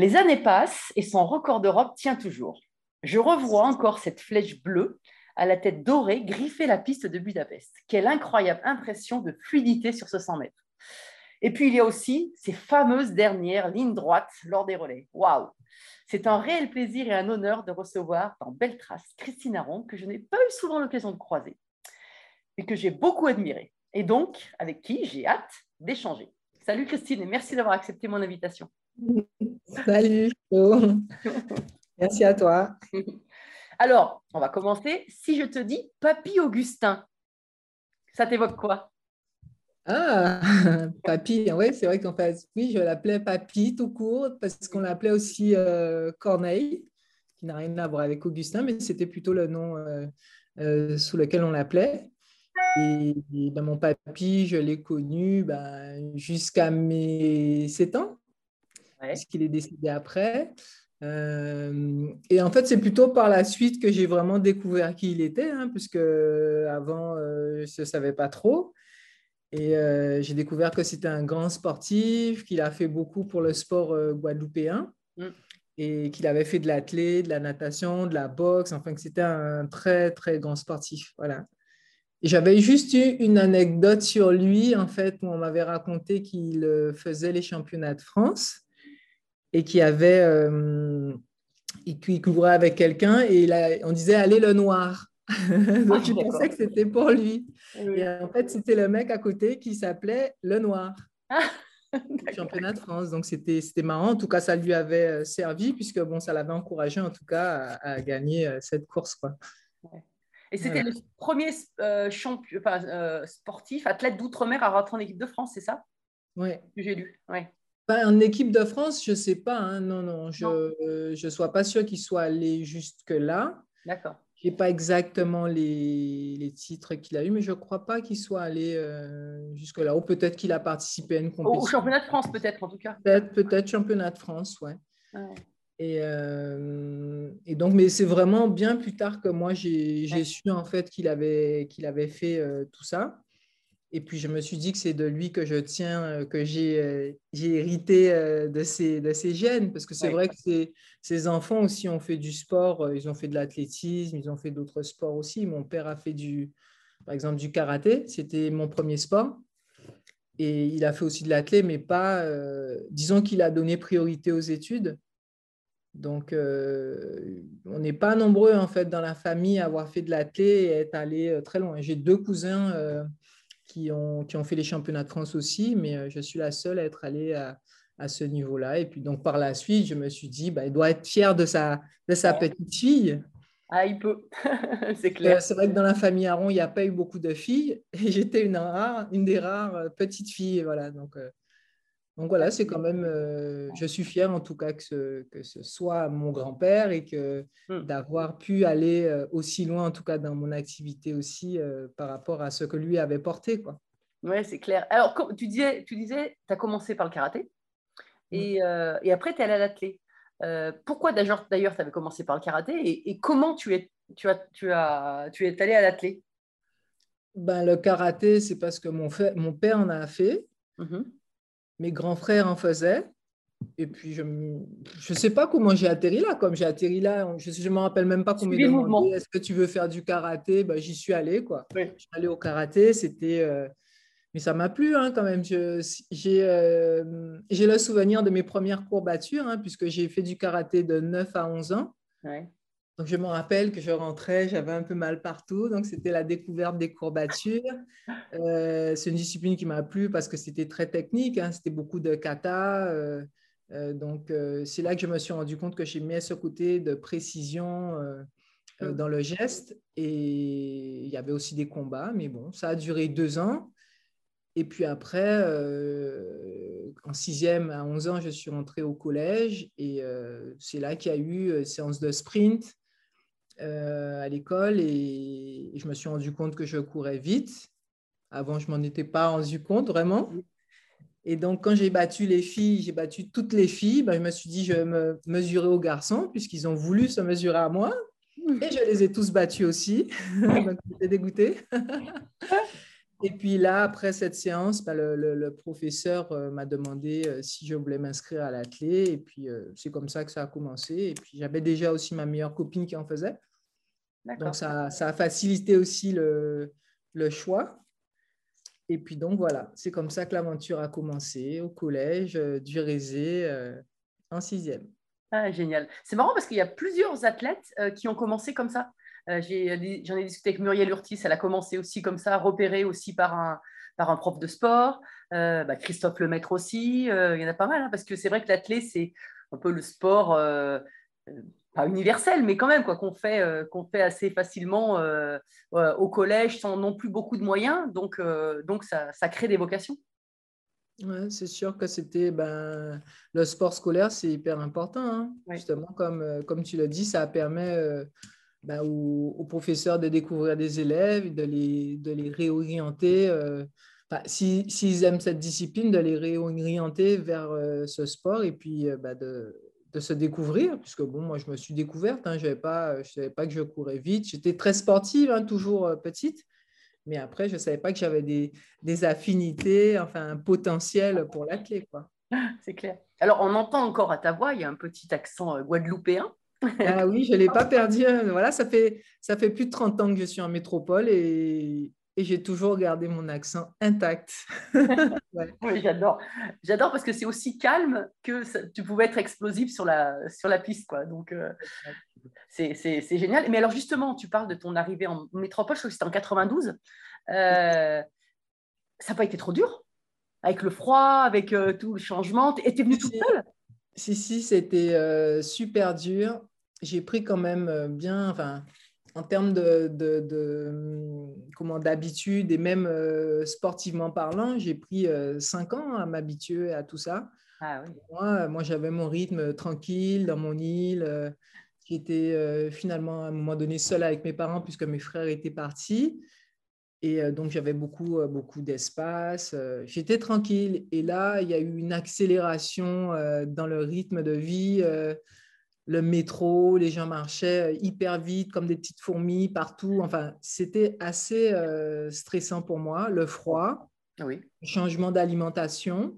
Les années passent et son record d'Europe tient toujours. Je revois encore cette flèche bleue à la tête dorée griffer la piste de Budapest. Quelle incroyable impression de fluidité sur ce 100 mètres. Et puis il y a aussi ces fameuses dernières lignes droites lors des relais. Waouh C'est un réel plaisir et un honneur de recevoir dans Belle Trace Christine Aron, que je n'ai pas eu souvent l'occasion de croiser, et que j'ai beaucoup admiré, et donc avec qui j'ai hâte d'échanger. Salut Christine et merci d'avoir accepté mon invitation. Salut. Merci à toi. Alors, on va commencer. Si je te dis Papy Augustin, ça t'évoque quoi? Ah, Papy, oui, c'est vrai qu'en fait, oui, je l'appelais Papy tout court parce qu'on l'appelait aussi euh, Corneille, qui n'a rien à voir avec Augustin, mais c'était plutôt le nom euh, euh, sous lequel on l'appelait. Et, et ben, mon papy, je l'ai connu ben, jusqu'à mes 7 ans, Ouais. puisqu'il est décédé après. Euh, et en fait, c'est plutôt par la suite que j'ai vraiment découvert qui il était, hein, puisque avant, euh, je ne savais pas trop. Et euh, j'ai découvert que c'était un grand sportif, qu'il a fait beaucoup pour le sport guadeloupéen Mm. et qu'il avait fait de l'athlé, de la natation, de la boxe, enfin que c'était un très, très grand sportif. Voilà. J'avais juste eu une anecdote sur lui, en fait, où on m'avait raconté qu'il faisait les championnats de France et qu'il avait, euh, et couvrait avec quelqu'un et il a- on disait allez le noir. Donc je d'accord. pensais que c'était pour lui. Oui. Et en fait, c'était le mec à côté qui s'appelait le noir, D'accord. championnat de France. Donc c'était c'était marrant. En tout cas, ça lui avait euh, servi puisque bon, ça l'avait encouragé en tout cas à, à gagner euh, cette course. Quoi. Et c'était Voilà. le premier euh, champion, enfin, euh, sportif, athlète d'outre-mer à rentrer en équipe de France, c'est ça? Que j'ai lu ouais. Ben, en équipe de France, je ne sais pas. hein. Non, non, je ne suis pas sûre qu'il soit allé jusque-là. D'accord. Je n'ai pas exactement les, les titres qu'il a eu, mais je ne crois pas qu'il soit allé euh, jusque-là. Ou peut-être qu'il a participé à une compétition. au championnat de France, peut-être, en tout cas. Peut-être, peut-être championnat de France, ouais. Ouais. Et, euh, et donc, mais c'est vraiment bien plus tard que moi, j'ai j'ai Ouais. su en fait qu'il avait, qu'il avait fait euh, tout ça. Et puis, je me suis dit que c'est de lui que je tiens, euh, que j'ai euh, hérité euh, de, ses, de ses gènes. Parce que c'est Ouais. vrai que ces, ces enfants aussi ont fait du sport. Ils ont fait de l'athlétisme, ils ont fait d'autres sports aussi. Mon père a fait du, par exemple, du karaté. C'était mon premier sport. Et il a fait aussi de l'athlé, mais pas, euh, disons qu'il a donné priorité aux études. Donc, euh, on n'est pas nombreux en fait dans la famille à avoir fait de l'athlé et être allé euh, très loin. J'ai deux cousins qui, ont, qui ont fait les championnats de France aussi, mais euh, je suis la seule à être allée à, à ce niveau-là. Et puis, donc, par la suite, je me suis dit, bah, il doit être fier de sa, de sa petite fille. Ah, il peut, c'est Euh, clair. C'est vrai que dans la famille Aron, il n'y a pas eu beaucoup de filles et j'étais une, rare, une des rares euh, petites filles. Voilà, donc, euh, donc voilà, c'est quand même. euh, je suis fière en tout cas que ce, que ce soit mon grand-père et que Hmm. d'avoir pu aller euh, aussi loin, en tout cas dans mon activité aussi, euh, par rapport à ce que lui avait porté. Quoi. Oui, c'est clair. Alors, tu disais, tu disais, as commencé par le karaté et, et après, tu es allé à l'athlé. Pourquoi d'ailleurs tu avais commencé par le karaté et, et comment tu es, tu, as, tu, as, tu es allé à l'athlé? Ben, le karaté, c'est parce que mon, fait- mon père en a fait, Mhm. Mes grands frères en faisaient. Et puis, je ne sais pas comment j'ai atterri là. Comme j'ai atterri là, je ne me rappelle même pas mouvement. demandé est-ce que tu veux faire du karaté? Ben, J'y suis allé. Quoi. Oui. Je suis allé au karaté. C'était, euh, mais ça m'a plu hein, quand même. J'ai euh, j'ai le souvenir de mes premières courbatures, hein, puisque j'ai fait du karaté de 9 à 11 ans. Ouais. Donc, je me rappelle que je rentrais, j'avais un peu mal partout. Donc, c'était la découverte des courbatures. Euh, c'est une discipline qui m'a plu parce que c'était très technique. hein, C'était beaucoup de kata. euh, euh, donc, c'est là que je me suis rendu compte que j'aimais ce côté de précision Mm. dans le geste. Et il y avait aussi des combats. Mais bon, ça a duré deux ans. Et puis après, euh, en sixième à 11 ans, je suis rentrée au collège et euh, c'est là qu'il y a eu euh, séance de sprint euh, à l'école et je me suis rendu compte que je courais vite. Avant, je m'en étais pas rendu compte vraiment. Et donc, quand j'ai battu les filles, j'ai battu toutes les filles, ben, je me suis dit, je vais me mesurer aux garçons puisqu'ils ont voulu se mesurer à moi. Et je les ai tous battus aussi. donc, j'étais dégoûtée. Et puis là, après cette séance, ben, le, professeur euh, m'a demandé euh, si je voulais m'inscrire à l'athlé. Et puis, c'est comme ça que ça a commencé. Et puis, j'avais déjà aussi ma meilleure copine qui en faisait. Donc, ça, ça a facilité aussi le, le choix. Et puis, donc, voilà, c'est comme ça que l'aventure a commencé au collège euh, du Rézé euh, en sixième. Ah, génial. C'est marrant parce qu'il y a plusieurs athlètes euh, qui ont commencé comme ça. Euh, J'en ai, discuté avec Muriel Urtis, elle a commencé aussi comme ça, repérée aussi par un, par un prof de sport. Bah, Christophe Lemaître aussi, il y en a pas mal, hein, parce que c'est vrai que l'athlé, c'est un peu le sport, pas universel, mais quand même, quoi, qu'on fait, euh, qu'on fait assez facilement euh, euh, au collège sans non plus beaucoup de moyens. Donc, donc ça, ça crée des vocations. Ouais, c'est sûr que c'était ben, le sport scolaire, c'est hyper important. hein. Justement, comme, comme tu l'as dit, ça permet ben, aux, aux professeurs de découvrir des élèves, de les, de les réorienter. si- S'ils aiment cette discipline, de les réorienter vers ce sport et puis ben, de, de se découvrir. Puisque bon, moi, je me suis découverte. hein, pas, je ne savais pas que je courais vite. J'étais très sportive, hein, toujours euh, petite. Mais après, je ne savais pas que j'avais des, des affinités, enfin un potentiel pour l'athlète. Quoi. C'est clair. Alors, on entend encore à ta voix, il y a un petit accent euh, guadeloupéen. Ah oui, je ne l'ai pas perdu. hein. Voilà, ça fait, ça fait plus de 30 ans que je suis en métropole et, et j'ai toujours gardé mon accent intact. Ouais. Oui, j'adore. J'adore parce que c'est aussi calme que ça- tu pouvais être explosif sur la, sur la piste. Quoi. Donc, euh, c'est génial. Mais alors, justement, tu parles de ton arrivée en métropole, je crois que c'était en 92. Euh, ça n'a pas été trop dur? Avec le froid, avec euh, tout le changement? Et tu es venue toute seule? Si, si, c'était euh, super dur. J'ai pris quand même euh, bien, enfin, en termes de, de, de, hum, comment d'habitude et même euh, sportivement parlant, j'ai pris euh, cinq ans à m'habituer à tout ça. Ah oui. Moi, moi j'avais mon rythme tranquille dans mon île. euh, J'étais euh, finalement à un moment donné seule avec mes parents puisque mes frères étaient partis. Et euh, donc, j'avais beaucoup, euh, beaucoup d'espace. euh, J'étais tranquille. Et là, il y a eu une accélération euh, dans le rythme de vie. Le métro, les gens marchaient euh, hyper vite, comme des petites fourmis partout. Enfin, c'était assez euh, stressant pour moi. Le froid, Oui. le changement d'alimentation,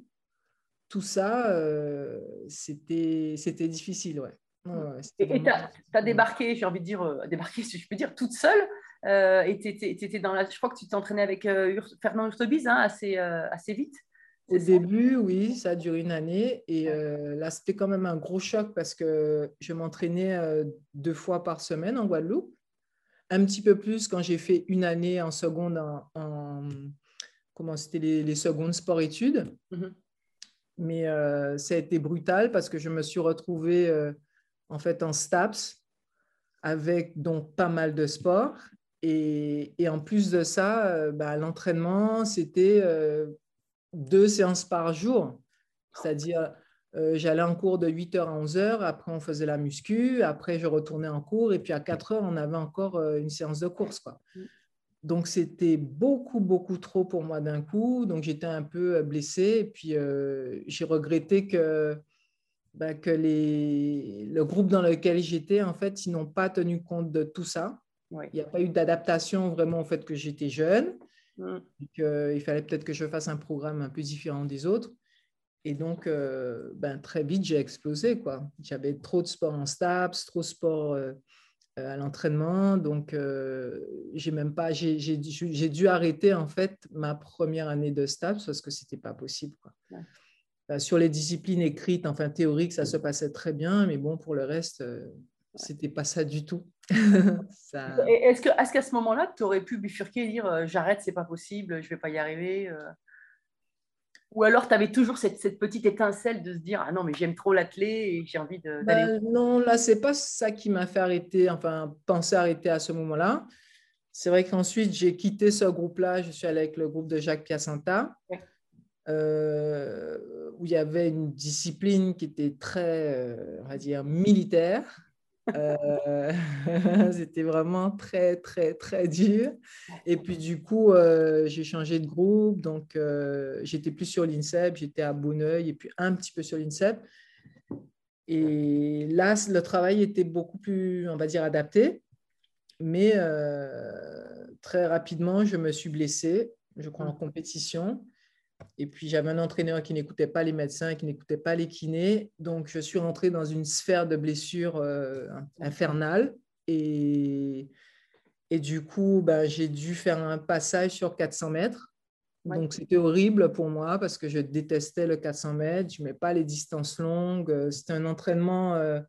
tout ça, euh, c'était difficile. Ouais. Et tu as, débarqué, j'ai envie de dire, euh, débarqué, si je peux dire, toute seule. et étais, dans la. Je crois que tu t'entraînais avec Ur- Fernand Urtebise hein, assez, assez vite. Au début, oui, ça a duré une année. Et euh, là, c'était quand même un gros choc parce que je m'entraînais euh, deux fois par semaine en Guadeloupe. Un petit peu plus quand j'ai fait une année en seconde en, en- comment c'était les, les secondes sport-études. Mhm. Mais euh, ça a été brutal parce que je me suis retrouvée en fait en STAPS avec donc pas mal de sport. Et, et en plus de ça, bah, l'entraînement, c'était deux séances par jour. C'est-à-dire, euh, j'allais en cours de 8h à 11h, après on faisait la muscu, après je retournais en cours, et puis à 4h, on avait encore euh, une séance de course. Quoi. Donc, c'était beaucoup, beaucoup trop pour moi d'un coup. Donc, j'étais un peu euh, blessée. Et puis, euh, j'ai regretté que, bah, que les, le groupe dans lequel j'étais, en fait, ils n'ont pas tenu compte de tout ça. Il n'y a pas eu d'adaptation vraiment au fait que j'étais jeune. Mm. Que, il fallait peut-être que je fasse un programme un peu différent des autres. Et donc, euh, ben, très vite, j'ai explosé. quoi. J'avais trop de sport en STAPS, trop de sport euh, euh, à l'entraînement. Donc, euh, j'ai même pas, j'ai j'ai dû j'ai dû arrêter en fait ma première année de STAPS parce que c'était pas possible. quoi. Ouais. Euh, Sur les disciplines écrites, enfin théoriques, ça se passait très bien, mais bon, pour le reste, euh, c'était pas ça du tout. Ça- Est-ce qu'à ce moment-là, tu aurais pu bifurquer et dire euh, j'arrête, c'est pas possible, je vais pas y arriver euh? Ou alors tu avais toujours cette, cette petite étincelle de se dire ah non, mais j'aime trop l'athlé et j'ai envie de- d'aller. Ben, non, là, c'est pas ça qui m'a fait arrêter, enfin, penser arrêter à ce moment-là. C'est vrai qu'ensuite, j'ai quitté ce groupe-là. Je suis allé avec le groupe de Jacques Piacenta, Ouais. euh, où il y avait une discipline qui était très, on va dire, militaire. Euh, C'était vraiment très, très, très dur. Et puis, du coup, euh, j'ai changé de groupe. Donc, euh, j'étais plus sur l'INSEP, j'étais à Bonneuil et puis un petit peu sur l'INSEP. Et là, le travail était beaucoup plus, on va dire, adapté. Mais euh, très rapidement, je me suis blessée, je crois, en compétition. Et puis, j'avais un entraîneur qui n'écoutait pas les médecins, qui n'écoutait pas les kinés. Donc, je suis rentrée dans une sphère de blessures euh, infernale. Et, et du coup, ben, j'ai dû faire un passage sur 400 mètres. Ouais. Donc, c'était horrible pour moi parce que je détestais le 400 mètres. Je ne mets pas les distances longues. C'était un entraînement euh,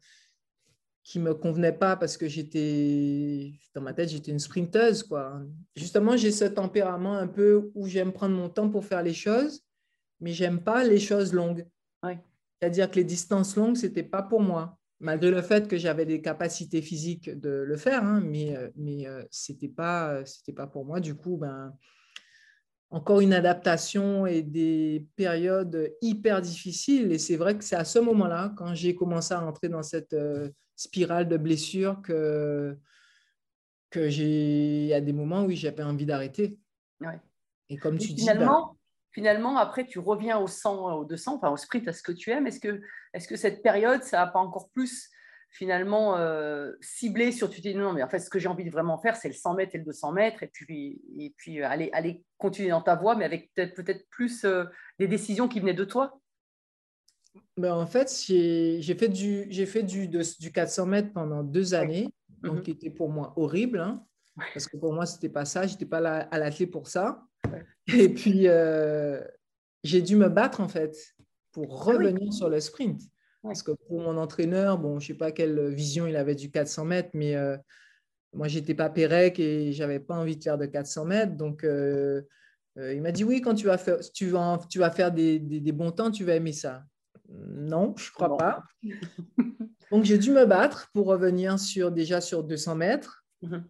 qui ne me convenait pas parce que j'étais, dans ma tête, j'étais une sprinteuse. Quoi. Justement, j'ai ce tempérament un peu où j'aime prendre mon temps pour faire les choses, mais j'aime pas les choses longues. Ouais. C'est-à-dire que les distances longues, ce n'était pas pour moi. Malgré le fait que j'avais des capacités physiques de le faire, hein, mais, euh, mais euh, ce n'était pas, c'était pas pour moi. Du coup, ben, encore une adaptation et des périodes hyper difficiles. Et c'est vrai que c'est à ce moment-là, quand j'ai commencé à entrer dans cette euh, spirale de blessures, que, que j'ai, a des moments où j'avais envie d'arrêter. Ouais. Et comme tu dis, finalement, finalement, après, tu reviens au 100, au 200, enfin au sprint, à ce que tu aimes. Est-ce que, est-ce que cette période, ça n'a pas encore plus finalement euh, ciblé sur tu te dis non, mais en fait, ce que j'ai envie de vraiment faire, c'est le 100 mètres et le 200 mètres, et puis, et puis euh, aller, aller continuer dans ta voie, mais avec peut-être, peut-être plus euh, des décisions qui venaient de toi? Ben, en fait, j'ai fait, du, j'ai fait du, de- du 400 mètres pendant deux années, donc Mhm. qui était pour moi horrible, hein, parce que pour moi, ce n'était pas ça, je n'étais pas là à l'athlète pour ça. Ouais. Et puis, euh, j'ai dû me battre, en fait, pour Ah oui. revenir sur le sprint. Parce que pour mon entraîneur, bon, je ne sais pas quelle vision il avait du 400 mètres, mais euh, moi, je n'étais pas Pérec et je n'avais pas envie de faire de 400 mètres. Donc, euh, euh, il m'a dit, oui, quand tu vas faire, tu vas, tu vas faire des, des- des bons temps, tu vas aimer ça. Non, je ne crois Non. pas. Donc, j'ai dû me battre pour revenir sur, déjà sur 200 mètres. Mhm.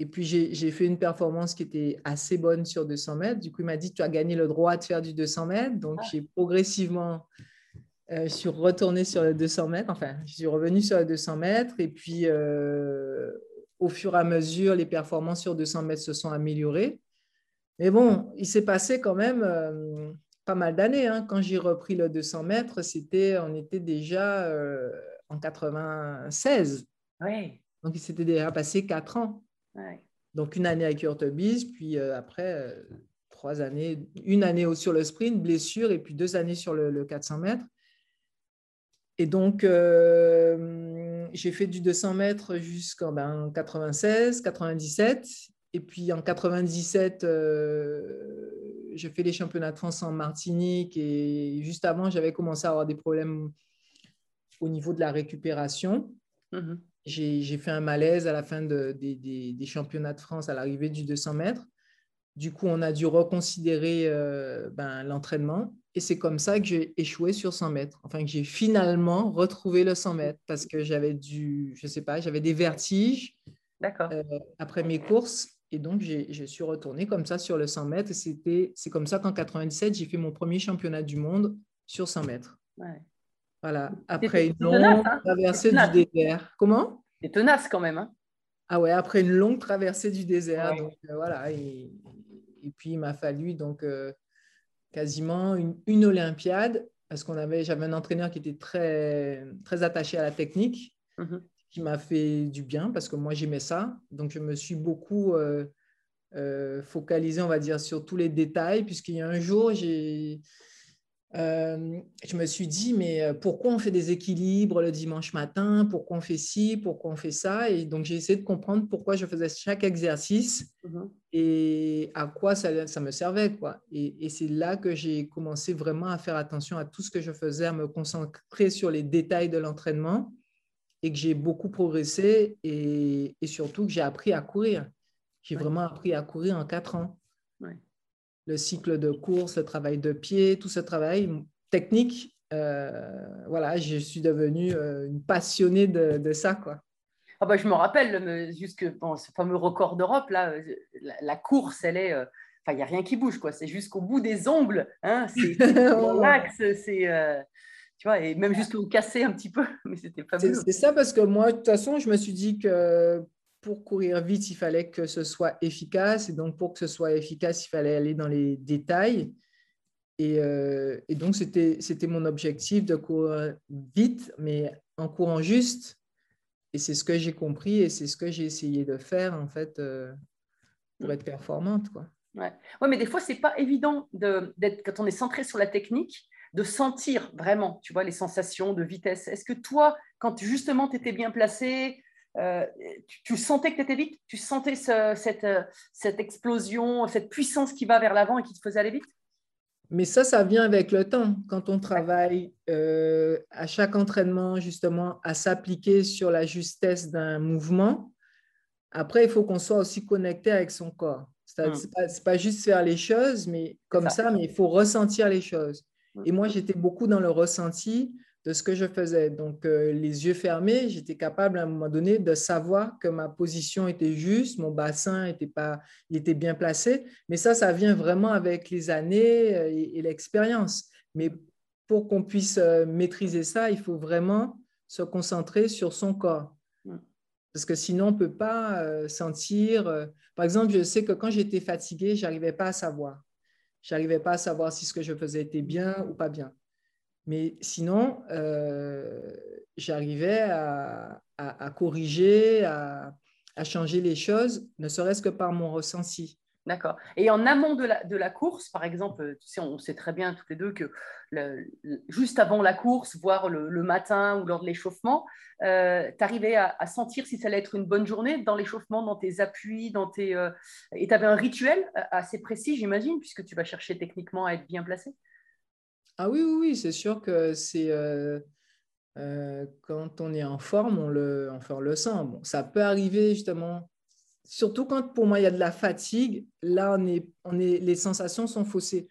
Et puis, j'ai j'ai fait une performance qui était assez bonne sur 200 mètres. Du coup, il m'a dit, tu as gagné le droit de faire du 200 mètres. Donc, Ah. j'ai progressivement, euh, je suis retournée sur le 200 mètres. Enfin, je suis revenue sur le 200 mètres. Et puis, euh, au fur et à mesure, les performances sur 200 mètres se sont améliorées. Mais bon, il s'est passé quand même euh, pas mal d'années. hein. Quand j'ai repris le 200 mètres, c'était, on était déjà euh, en 96. Ouais, Donc, il s'était déjà passé quatre ans. ouais. Donc, une année avec Urtebis, puis euh, après, euh, trois années, une année sur le sprint, blessure, et puis deux années sur le, le 400 mètres. Et donc, j'ai fait du 200 mètres jusqu'en ben, 96, 97. Et puis en 97, j'ai fait les championnats de France en Martinique. Et juste avant, j'avais commencé à avoir des problèmes au niveau de la récupération Mhm. j'ai fait un malaise à la fin de- des, des- des championnats de France à l'arrivée du 200 mètres. Du coup, on a dû reconsidérer euh, ben, l'entraînement. Et c'est comme ça que j'ai échoué sur 100 mètres. Enfin, que j'ai finalement retrouvé le 100 mètres parce que j'avais du, je sais pas, j'avais des vertiges euh, après mes courses. Et donc, je suis retournée comme ça sur le 100 mètres. C'était- C'est comme ça qu'en 97, j'ai fait mon premier championnat du monde sur 100 mètres. Ouais. Voilà, après une tenace, longue hein. traversée du désert. Comment? C'est tenace quand même. Hein Ah ouais, après une longue traversée du désert. Ouais. Donc euh, voilà, et, et puis il m'a fallu donc euh, quasiment une, une Olympiade parce qu'on avait, j'avais un entraîneur qui était très très attaché à la technique, Mhm. Qui m'a fait du bien parce que moi j'aimais ça. Donc je me suis beaucoup euh, euh, focalisé, on va dire, sur tous les détails puisqu'il y a un jour j'ai euh, je me suis dit, mais euh, pourquoi on fait des équilibres le dimanche matin? Pourquoi on fait ci? Pourquoi on fait ça? Et donc, j'ai essayé de comprendre pourquoi je faisais chaque exercice Mhm. et à quoi ça, ça me servait. Quoi. Et, et c'est là que j'ai commencé vraiment à faire attention à tout ce que je faisais, à me concentrer sur les détails de l'entraînement et que j'ai beaucoup progressé et, et surtout que j'ai appris à courir. J'ai Ouais. vraiment appris à courir en quatre ans. Ouais. Le cycle de course, le travail de pied, tout ce travail technique, euh, voilà, je suis devenue euh, une passionnée de, de ça. Quoi. Ah bah, je me rappelle, le- jusque bon, ce fameux record d'Europe, là, euh, la, la course, elle est. euh, Enfin, il n'y a rien qui bouge, quoi. C'est jusqu'au bout des ongles. Hein, c'est l'axe, c'est. euh, tu vois, et même jusqu'au cassé un petit peu, mais c'était C'est fabuleux. c'est ça parce que moi, de toute façon, je me suis dit que pour courir vite, il fallait que ce soit efficace. Et donc, pour que ce soit efficace, il fallait aller dans les détails. Et, euh, et donc, c'était mon objectif de courir vite, mais en courant juste. Et c'est ce que j'ai compris et c'est ce que j'ai essayé de faire, en fait, euh, pour être performante. Quoi. Ouais. ouais, mais des fois, c'est pas évident de- d'être, quand on est centré sur la technique, de sentir vraiment, tu vois, les sensations de vitesse. Est-ce que toi, quand justement tu étais bien placé, euh, tu, tu sentais que tu étais vite? Tu sentais ce- cette, euh, cette explosion, cette puissance qui va vers l'avant et qui te faisait aller vite? Mais ça, ça vient avec le temps. Quand on travaille euh, à chaque entraînement, justement, à s'appliquer sur la justesse d'un mouvement, après, il faut qu'on soit aussi connecté avec son corps. Ce n'est pas, c'est pas juste faire les choses, mais comme ça. ça, mais il faut ressentir les choses. Mm. Et moi, j'étais beaucoup dans le ressenti de ce que je faisais. Donc, euh, les yeux fermés, j'étais capable à un moment donné de savoir que ma position était juste, mon bassin était, pas, il était bien placé. Mais ça, ça vient vraiment avec les années euh, et, et l'expérience. Mais pour qu'on puisse euh, maîtriser ça, il faut vraiment se concentrer sur son corps. Mm. Parce que sinon, on ne peut pas sentir. Par exemple, je sais que quand j'étais fatiguée, je n'arrivais pas à savoir. Je n'arrivais pas à savoir si ce que je faisais était bien ou pas bien. Mais sinon, euh, j'arrivais à, corriger, à, à changer les choses, ne serait-ce que par mon ressenti. D'accord. Et en amont de la, course, par exemple, tu sais, on sait très bien toutes les deux que juste avant la course, voire le, matin ou lors de l'échauffement, tu arrivais à, sentir si ça allait être une bonne journée dans l'échauffement, dans tes appuis, dans tes, euh, et tu avais un rituel euh, assez précis, j'imagine, puisque tu vas chercher techniquement à être bien placé? Ah oui, oui, oui, c'est sûr que c'est euh, euh, quand on est en forme, on le, enfin, on le sent. Bon, ça peut arriver justement, surtout quand pour moi il y a de la fatigue, là on est, on est, les sensations sont faussées.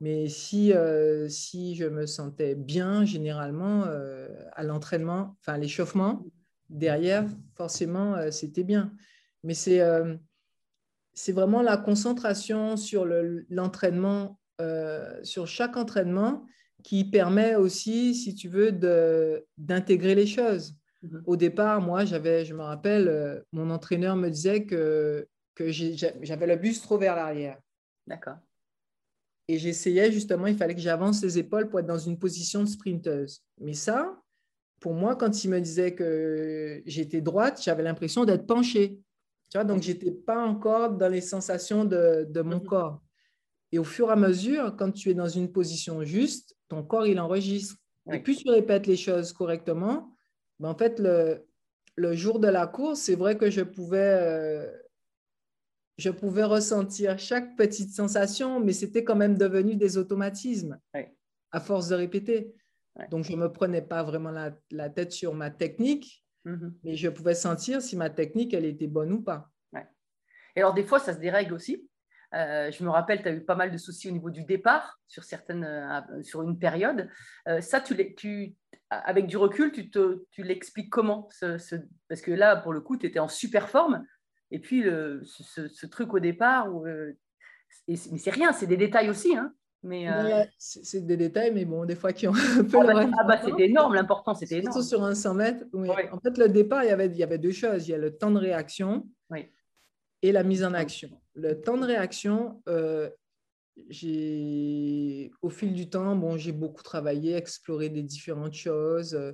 Mais si, euh, si je me sentais bien, généralement, euh, à l'entraînement, enfin l'échauffement, derrière, forcément, euh, c'était bien. Mais c'est c'est vraiment la concentration sur le- l'entraînement, sur chaque entraînement, qui permet aussi, si tu veux, d'intégrer les choses. Mhm. Au départ, moi, j'avais, je me rappelle, euh, mon entraîneur me disait que, j'avais le buste trop vers l'arrière. D'accord. Et j'essayais justement, il fallait que j'avance les épaules pour être dans une position de sprinteuse. Mais ça, pour moi, quand il me disait que j'étais droite, j'avais l'impression d'être penchée. Tu vois, donc, je n'étais pas encore dans les sensations de, de mon Mhm. corps. Et au fur et à mesure, quand tu es dans une position juste, ton corps, il enregistre. Oui. Et plus tu répètes les choses correctement, ben, en fait, le, le jour de la course, c'est vrai que je pouvais, euh, je pouvais ressentir chaque petite sensation, mais c'était quand même devenu des automatismes à force de répéter. Ouais. Donc, je ne me prenais pas vraiment la, la tête sur ma technique, Mhm. mais je pouvais sentir si ma technique, elle était bonne ou pas. Et alors, des fois, ça se dérègle aussi? Euh, je me rappelle, tu as eu pas mal de soucis au niveau du départ sur, certaines, euh, sur une période. Euh, ça, tu, l'es- tu, avec du recul, tu, l'expliques comment ce- ce- Parce que là, pour le coup, tu étais en super forme. Et puis, le- ce, truc au départ, où, mais c'est rien, c'est des détails aussi. Hein, mais, C'est des détails, mais bon, des fois qui ont un peu ah bah, ah bah, importance. c'était énorme, l'important, c'était Surtout énorme. sur un 100 mètres. oui. Oui. En fait, le départ, il y, avait, il y avait deux choses. Il y a le temps de réaction Oui. Et la mise en action. Le temps de réaction, euh, j'ai, au fil du temps, bon, j'ai beaucoup travaillé, exploré des différentes choses. Euh,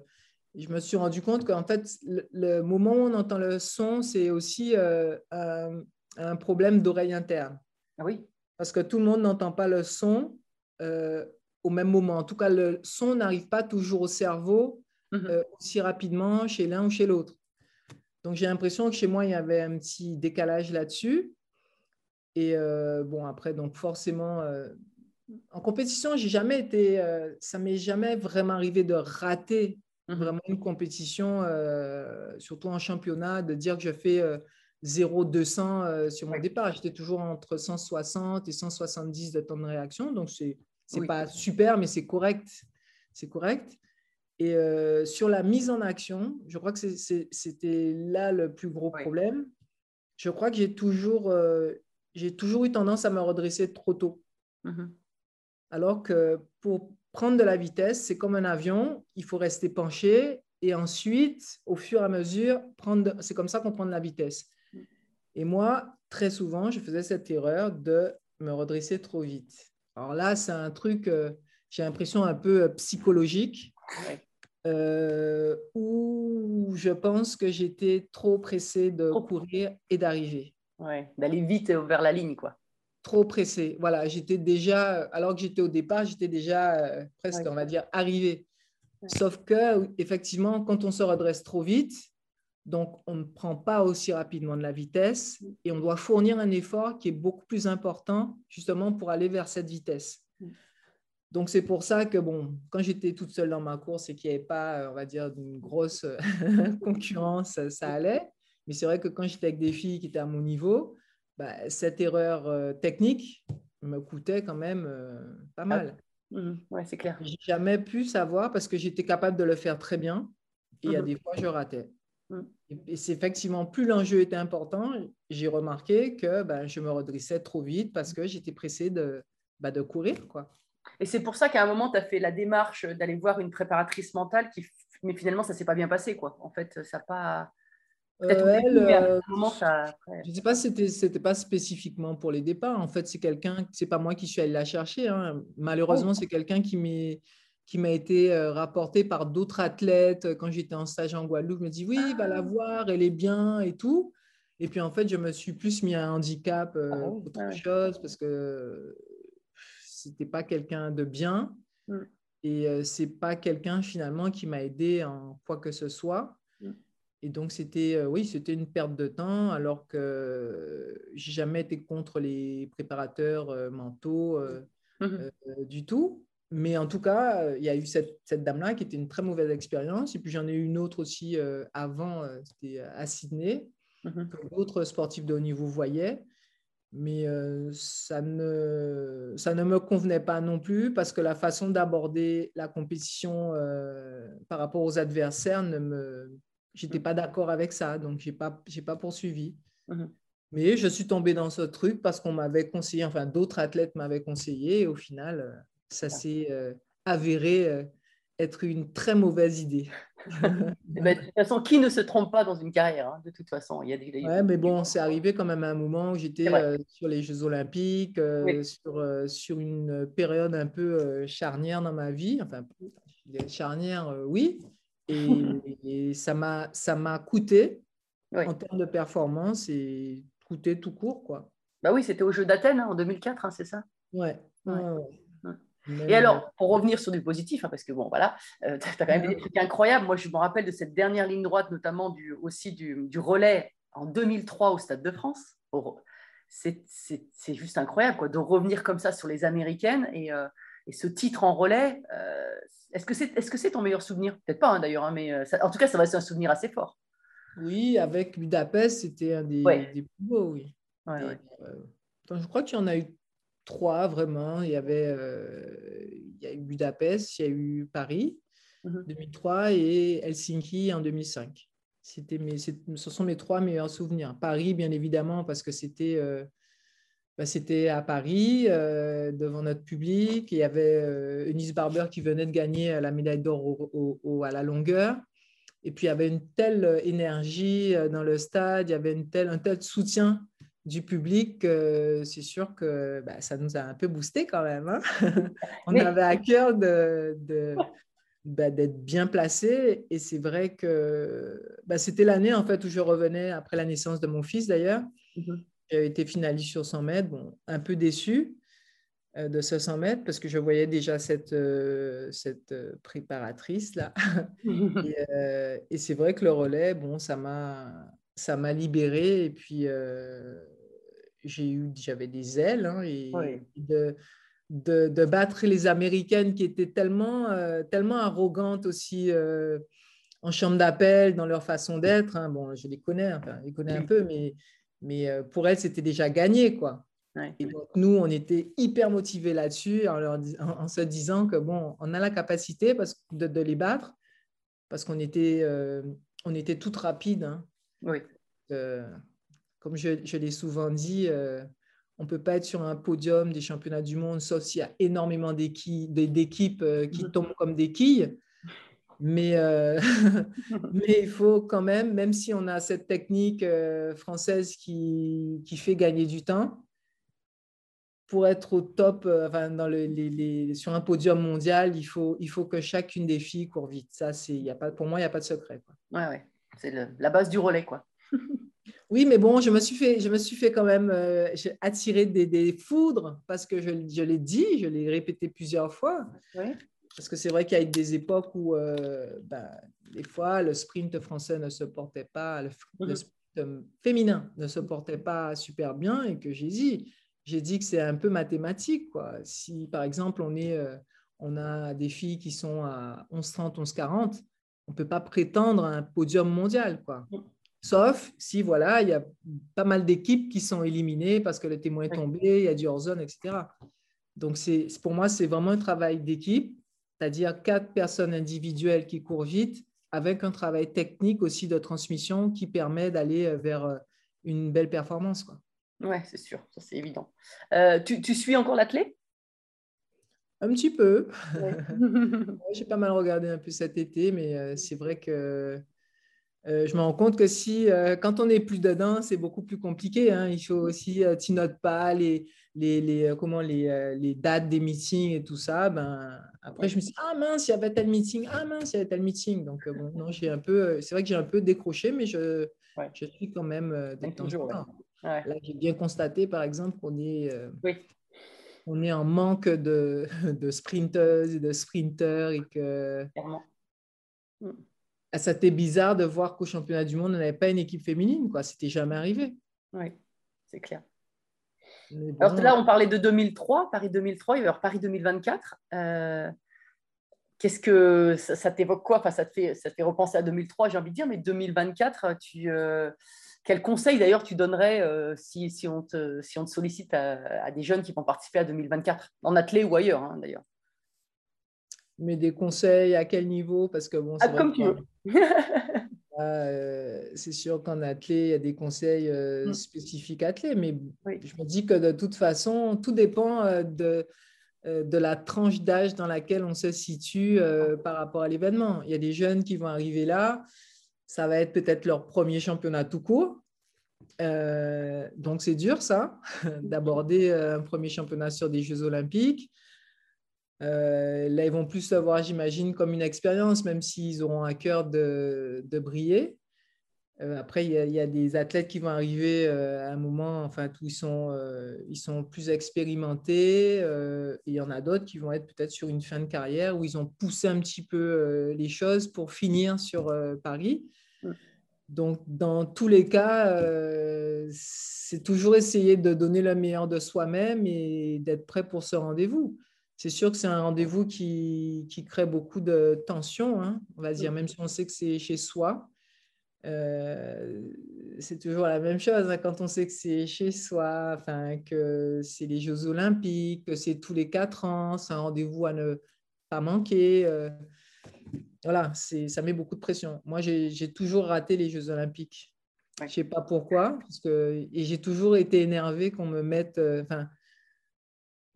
Je me suis rendu compte qu'en fait, le, le moment où on entend le son, c'est aussi euh, un, un problème d'oreille interne. Ah oui, Parce que tout le monde n'entend pas le son euh, au même moment. En tout cas, le son n'arrive pas toujours au cerveau Mhm. aussi rapidement chez l'un ou chez l'autre. Donc j'ai l'impression que chez moi, il y avait un petit décalage là-dessus. Et euh, bon, après, donc forcément, euh, en compétition, j'ai jamais été, euh, ça m'est jamais vraiment arrivé de rater Mhm. vraiment une compétition, euh, surtout en championnat, de dire que je fais euh, 0,200 euh, sur mon Oui. départ. J'étais toujours entre 160 et 170 de temps de réaction. Donc, c'est Oui. pas super, mais c'est correct. C'est correct. Et euh, sur la mise en action, je crois que c'était là le plus gros Oui. problème. Je crois que j'ai toujours, euh, j'ai toujours eu tendance à me redresser trop tôt. Mhm. Alors que pour prendre de la vitesse, c'est comme un avion, il faut rester penché et ensuite, au fur et à mesure, prendre. C'est comme ça qu'on prend de la vitesse. Et moi, très souvent, je faisais cette erreur de me redresser trop vite. Alors là, c'est un truc, euh, j'ai l'impression un peu psychologique, Ouais. Euh, où je pense que j'étais trop pressé de Trop. courir et d'arriver Ouais, d'aller vite vers la ligne, quoi. trop pressé. Voilà, j'étais déjà, alors que j'étais au départ, j'étais déjà euh, presque, Ouais. on va dire, arrivé. Ouais. Sauf que, effectivement, quand on se redresse trop vite, donc on ne prend pas aussi rapidement de la vitesse Mm. et on doit fournir un effort qui est beaucoup plus important, justement, pour aller vers cette vitesse. Mm. Donc, c'est pour ça que, bon, quand j'étais toute seule dans ma course et qu'il n'y avait pas, euh, on va dire, une grosse euh, concurrence, ça allait. Mais c'est vrai que quand j'étais avec des filles qui étaient à mon niveau, bah, cette erreur euh, technique me coûtait quand même euh, pas mal. Mhm. Ouais, c'est clair. J'ai jamais pu savoir parce que j'étais capable de le faire très bien et il y a Mhm. des fois je ratais. Mhm. Et, c'est effectivement plus l'enjeu était important, j'ai remarqué que ben, je me redressais trop vite parce que j'étais pressé de, bah, de courir. Quoi. Et c'est pour ça qu'à un moment, tu as fait la démarche d'aller voir une préparatrice mentale, qui... mais finalement, ça ne s'est pas bien passé. Quoi. En fait, ça n'a pas. Euh, elle, euh, ça. Je ne sais pas si c'était c'était pas spécifiquement pour les départs. En fait, c'est quelqu'un, c'est pas moi qui suis allé la chercher. hein. Malheureusement, c'est quelqu'un qui m'est qui m'a été euh, rapporté par d'autres athlètes euh, quand j'étais en stage en Guadeloupe. Je me dis oui, va la voir, elle est bien et tout. Et puis en fait, je me suis plus mis à un handicap euh, Ah ah ouais. chose parce que c'était pas quelqu'un de bien Mm. et euh, c'est pas quelqu'un finalement qui m'a aidé en quoi que ce soit. Mm. Et donc, c'était euh, oui, c'était une perte de temps, alors que j'ai jamais été contre les préparateurs euh, mentaux euh, euh, du tout. Mais en tout cas, il y a eu cette, cette dame-là qui était une très mauvaise expérience. Et puis, j'en ai eu une autre aussi avant, c'était à Sydney, Mhm. que d'autres sportifs de haut niveau voyaient. Mais euh, ça, ne, ça ne me convenait pas non plus parce que la façon d'aborder la compétition euh, par rapport aux adversaires, ne me, j'étais pas d'accord avec ça. Donc, je n'ai pas, j'ai pas poursuivi. Mhm. Mais je suis tombée dans ce truc parce qu'on m'avait conseillé, enfin d'autres athlètes m'avaient conseillé et au final, ça s'est euh, avéré être une très mauvaise idée. Eh ben, de toute façon, qui ne se trompe pas dans une carrière hein, De toute façon, il y a des. a Ouais, des- mais bon, c'est arrivé quand même à un moment où j'étais euh, sur les Jeux Olympiques, euh, Oui. sur, euh, sur une période un peu charnière dans ma vie. Enfin, charnière, oui. Et, et ça m'a ça m'a coûté Oui. en termes de performance et coûté tout court, quoi. Bah oui, c'était aux Jeux d'Athènes hein, en 2004, hein, c'est ça? Ouais. Ouais. ouais, Et alors, pour revenir sur du positif, hein, parce que bon, voilà, tu as quand même des trucs incroyables. Moi, je me rappelle de cette dernière ligne droite, notamment du, aussi du, du relais en 2003 au Stade de France. C'est juste incroyable quoi, de revenir comme ça sur les Américaines et, euh, et ce titre en relais. euh, Est-ce que c'est est -ce c'est ton meilleur souvenir? Peut-être pas hein, d'ailleurs, hein, mais euh, ça- en tout cas, ça va être un souvenir assez fort. Oui, avec Budapest, c'était un des, Ouais. des plus beaux, oui. Ouais, Des- ouais. euh, attends, je crois qu'il y en a eu trois vraiment. Il y avait euh, il y a eu Budapest, il y a eu Paris Mhm. 2003 et Helsinki en 2005. C'était mes, ce sont mes trois meilleurs souvenirs. Paris, bien évidemment, parce que c'était euh, bah, c'était à Paris, euh, devant notre public. Il y avait Eunice Barber qui venait de gagner la médaille d'or au- au- au- à la longueur. Et puis, il y avait une telle énergie dans le stade, il y avait une telle, un tel soutien du public c'est sûr que bah, ça nous a un peu boosté quand même. hein. On Mais- avait à cœur de, de- bah, d'être bien placé. Et c'est vrai que bah, c'était l'année en fait où je revenais après la naissance de mon fils d'ailleurs. Mhm. J'avais été finaliste sur 100 mètres, bon, un peu déçu. euh, de ce 100 mètres parce que je voyais déjà cette, euh, cette euh, préparatrice là. et, et c'est vrai que le relais, bon, ça m'a ça m'a libéré et puis euh, j'ai eu j'avais des ailes hein, et Oui. de, de, de battre les Américaines qui étaient tellement euh, tellement arrogantes aussi euh, en chambre d'appel dans leur façon d'être. hein. Bon, je les connais, enfin, je les connais un peu, mais mais euh, pour elles c'était déjà gagné quoi. Ouais. Et donc, nous, on était hyper motivés là-dessus en, leur en- en se disant que, bon, on a la capacité parce, de, de les battre parce qu'on était, euh, on était toutes rapides. hein. Oui. Euh, comme je, je l'ai souvent dit, euh, on ne peut pas être sur un podium des championnats du monde sauf s'il y a énormément d'équi- d'é- d'équipes euh, qui Mhm. tombent comme des quilles. Mais, euh, mais il faut quand même, même si on a cette technique française qui, qui fait gagner du temps, pour être au top, enfin, dans le- les, les- sur un podium mondial, il faut, il faut que chacune des filles court vite. Ça, c'est, il y a pas, pour moi, il n'y a pas de secret. quoi. Ouais, ouais. C'est la base du relais, quoi. Oui, mais bon, je me suis fait, je me suis fait quand même euh, attiré des, des foudres parce que je, je l'ai dit, je l'ai répété plusieurs fois. Parce que c'est vrai qu'il y a eu des époques où, euh, ben, des fois, le sprint français ne se portait pas, le, le sprint euh, féminin ne se portait pas super bien et que j'ai dit, j'ai dit que c'est un peu mathématique. Quoi. Si, par exemple, on, est, euh, on a des filles qui sont à 11,30, 11,40, on ne peut pas prétendre à un podium mondial. Quoi. Sauf si, voilà, il y a pas mal d'équipes qui sont éliminées parce que le témoin est tombé, il y a du hors-zone, etc. Donc, c'est, pour moi, c'est vraiment un travail d'équipe, c'est-à-dire quatre personnes individuelles qui courent vite, avec un travail technique aussi de transmission qui permet d'aller euh, vers euh, une belle performance. Quoi. Ouais, c'est sûr, ça c'est évident. Euh, tu, tu suis encore l'athlète? Un petit peu. Ouais. J'ai pas mal regardé un peu cet été, mais c'est vrai que euh, je me rends compte que si, euh, quand on n'est plus dedans, c'est beaucoup plus compliqué. hein. Il faut aussi, euh, tu notes pas les, les, les, euh, comment, les, les dates des meetings et tout ça. Ben, après, je me suis dit, ah mince, il y avait tel meeting, ah mince, il y avait tel meeting. Donc, bon, non, j'ai un peu, c'est vrai que j'ai un peu décroché, mais je, Ouais. je suis quand même de temps toujours, temps. Ouais. Là, j'ai bien constaté, par exemple, qu'on est, Oui. on est en manque de, de sprinteuses et de sprinteurs et que Clairement. Ah, c'était bizarre de voir qu'au championnat du monde, on n'avait pas une équipe féminine. quoi. C'était jamais arrivé. Oui, c'est clair. Alors là, on parlait de 2003, Paris 2003, il va y avoir Paris 2024. Euh, Qu'est-ce que ça, ça t'évoque quoi? Enfin, ça, te fait, ça te fait repenser à 2003, j'ai envie de dire, mais 2024, tu, euh, quel conseil d'ailleurs tu donnerais euh, si, si, on te, si on te sollicite à, à des jeunes qui vont participer à 2024, en athlée ou ailleurs hein, d'ailleurs? Mais des conseils à quel niveau Parce que bon, c'est Ah, Comme tu veux. euh, c'est sûr qu'en athlée, il y a des conseils euh, Mm. spécifiques athlée, mais Oui. je me dis que de toute façon, tout dépend euh, de, euh, de la tranche d'âge dans laquelle on se situe par rapport à l'événement. Il y a des jeunes qui vont arriver là, ça va être peut-être leur premier championnat tout court. Donc c'est dur ça, d'aborder euh, un premier championnat sur des Jeux olympiques. Euh, là, ils vont plus le voir, j'imagine, comme une expérience, même s'ils auront à cœur de, de briller. Euh, après, il y, a, il y a des athlètes qui vont arriver euh, à un moment enfin, où ils sont, ils sont plus expérimentés. et il y en a d'autres qui vont être peut-être sur une fin de carrière où ils ont poussé un petit peu les choses pour finir sur Paris. Donc, dans tous les cas, euh, c'est toujours essayer de donner le meilleur de soi-même et d'être prêt pour ce rendez-vous. C'est sûr que c'est un rendez-vous qui, qui crée beaucoup de tension, hein, on va dire, même si on sait que c'est chez soi. Euh, c'est toujours la même chose hein, quand on sait que c'est chez soi, enfin, que c'est les Jeux Olympiques, que c'est tous les quatre ans, c'est un rendez-vous à ne pas manquer. euh, voilà, ça met beaucoup de pression. Moi, j'ai, toujours raté les Jeux Olympiques. Je ne sais pas pourquoi, parce que, et j'ai toujours été énervée qu'on me mette, euh,